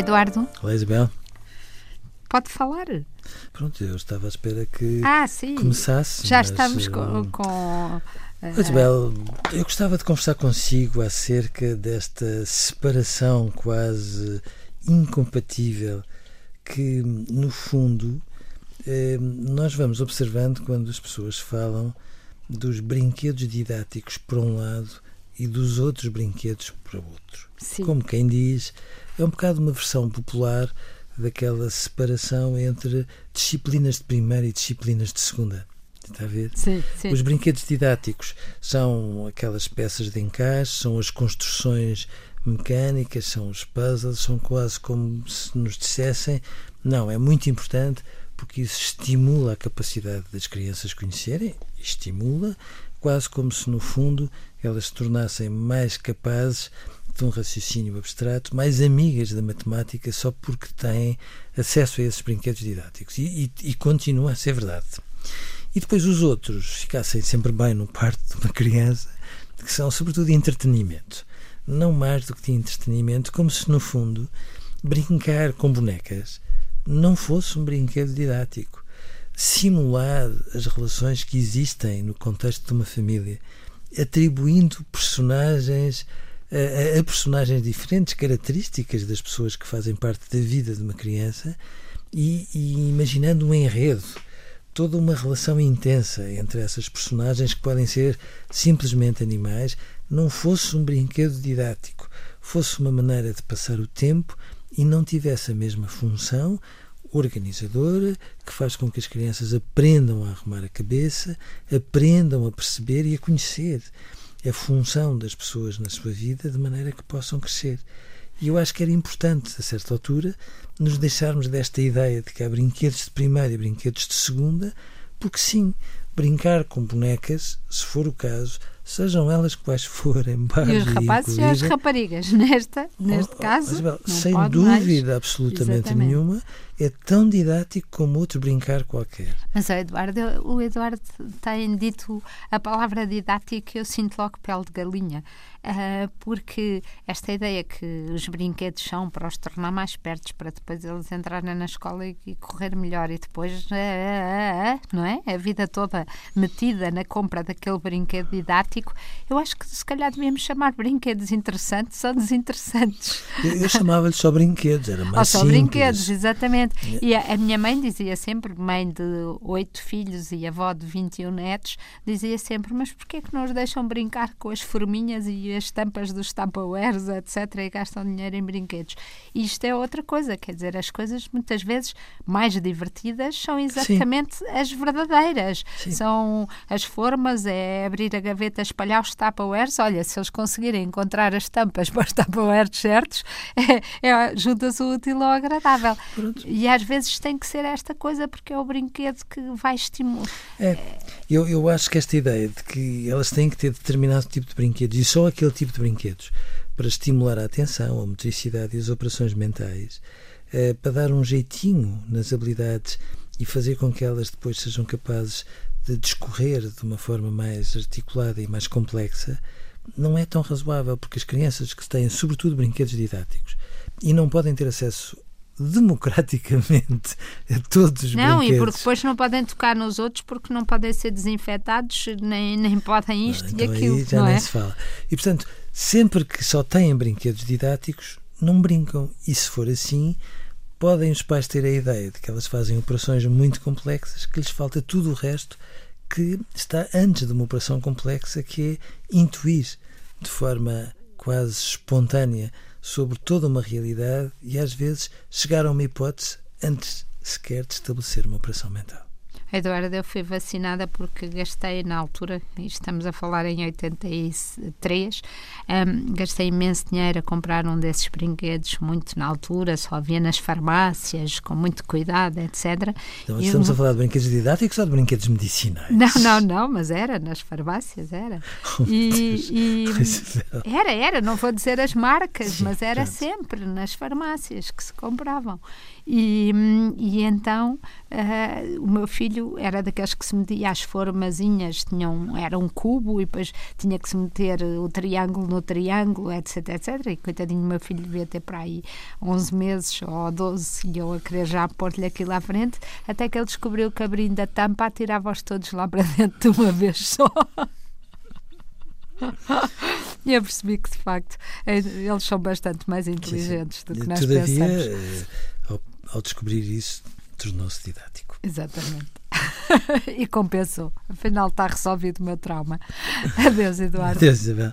Eduardo. Olá, Isabel. Pode falar. Pronto, eu estava à espera que ah, sim. começasse. Já mas, estamos com. com uh... Isabel, eu gostava de conversar consigo acerca desta separação quase incompatível que, no fundo, eh, nós vamos observando quando as pessoas falam dos brinquedos didáticos por um lado e dos outros brinquedos para outro. Sim. Como quem diz, é um bocado uma versão popular daquela separação entre disciplinas de primeira e disciplinas de segunda. Está a ver? Sim, sim. Os brinquedos didáticos são aquelas peças de encaixe, são as construções mecânicas, são os puzzles, são quase como se nos dissessem: não, é muito importante porque isso estimula a capacidade das crianças conhecerem, estimula, quase como se no fundo elas se tornassem mais capazes de um raciocínio abstrato, mais amigas da matemática só porque têm acesso a esses brinquedos didáticos. E, e, e continua a ser verdade. E depois os outros ficassem sempre bem no parto de uma criança, que são sobretudo de entretenimento. Não mais do que de entretenimento, como se no fundo brincar com bonecas não fosse um brinquedo didático. Simular as relações que existem no contexto de uma família, atribuindo personagens a, a, personagens diferentes, características das pessoas que fazem parte da vida de uma criança e, e imaginando um enredo, toda uma relação intensa entre essas personagens que podem ser simplesmente animais, não fosse um brinquedo didático, fosse uma maneira de passar o tempo e não tivesse a mesma função organizadora que faz com que as crianças aprendam a arrumar a cabeça, aprendam a perceber e a conhecer a função das pessoas na sua vida de maneira que possam crescer. E eu acho que era importante, a certa altura, nos deixarmos desta ideia de que há brinquedos de primeira e brinquedos de segunda, porque sim, brincar com bonecas, se for o caso, sejam elas quais forem, e os rapazes e as raparigas, nesta, neste oh, caso, Isabel, sem dúvida mais. absolutamente Exatamente. nenhuma, é tão didático como outro brincar qualquer. Mas o Eduardo, o Eduardo tem dito a palavra didático eu sinto logo pele de galinha, uh, porque esta ideia que os brinquedos são para os tornar mais espertos, para depois eles entrarem na escola e, e correr melhor, e depois, uh, uh, não é? A vida toda metida na compra daquele brinquedo didático, eu acho que se calhar devíamos chamar brinquedos interessantes ou desinteressantes. Eu, eu chamava-lhes só brinquedos, era mais ou só simples. brinquedos, exatamente. E a, a, minha mãe dizia sempre, mãe de oito filhos e avó de 21 netos, dizia sempre: Mas porquê é que não os deixam brincar com as forminhas e as tampas dos Tupperwares, etc., e gastam dinheiro em brinquedos? E isto é outra coisa, quer dizer, as coisas muitas vezes mais divertidas são exatamente Sim. as verdadeiras. Sim. São as formas, é abrir a gaveta, espalhar os Tupperwares. Olha, se eles conseguirem encontrar as tampas para os Tupperwares certos, é, é, ajuda-se o útil ao agradável. Pronto. E às vezes tem que ser esta coisa porque é o brinquedo que vai estimular. É, eu, eu acho que esta ideia de que elas têm que ter determinado tipo de brinquedos e só aquele tipo de brinquedos para estimular a atenção, a motricidade e as operações mentais, é, para dar um jeitinho nas habilidades e fazer com que elas depois sejam capazes de discorrer de uma forma mais articulada e mais complexa, não é tão razoável, porque as crianças que têm, sobretudo, brinquedos didáticos e não podem ter acesso democraticamente a todos os não, brinquedos. Não, e porque depois não podem tocar nos outros porque não podem ser desinfetados, nem, nem podem isto então e aquilo. Aí já não nem é? se fala. E portanto, sempre que só têm brinquedos didáticos, não brincam. E se for assim, podem os pais ter a ideia de que elas fazem operações muito complexas, que lhes falta tudo o resto que está antes de uma operação complexa, que é intuir de forma quase espontânea sobre toda uma realidade e às vezes chegar a uma hipótese antes sequer de estabelecer uma operação mental. Eduardo, eu fui vacinada porque gastei na altura, estamos a falar em 83, um, gastei imenso dinheiro a comprar um desses brinquedos, muito na altura, só havia nas farmácias, com muito cuidado, etc. Então, estamos eu... a falar de brinquedos didáticos ou de brinquedos medicinais? Não, não, não, mas era, nas farmácias era. Oh, e, e era, era, não vou dizer as marcas, Sim, mas era sempre nas farmácias que se compravam. E, e então uh, o meu filho era daqueles que se metia as formazinhas, tinham, era um cubo e depois tinha que se meter o triângulo no triângulo, etc, etc. E coitadinho, meu filho devia ter para aí 11 meses ou 12 e eu a querer já pôr-lhe aquilo à frente, até que ele descobriu que abrindo a tampa atirava-os todos lá para dentro de uma vez só. E eu percebi que, de facto, é, eles são bastante mais inteligentes do que nós Todavia, pensamos. eh, ao, ao descobrir isso, tornou-se didático. Exatamente. e compensou. Afinal, está resolvido o meu trauma. Adeus, Eduardo. Adeus, Isabel.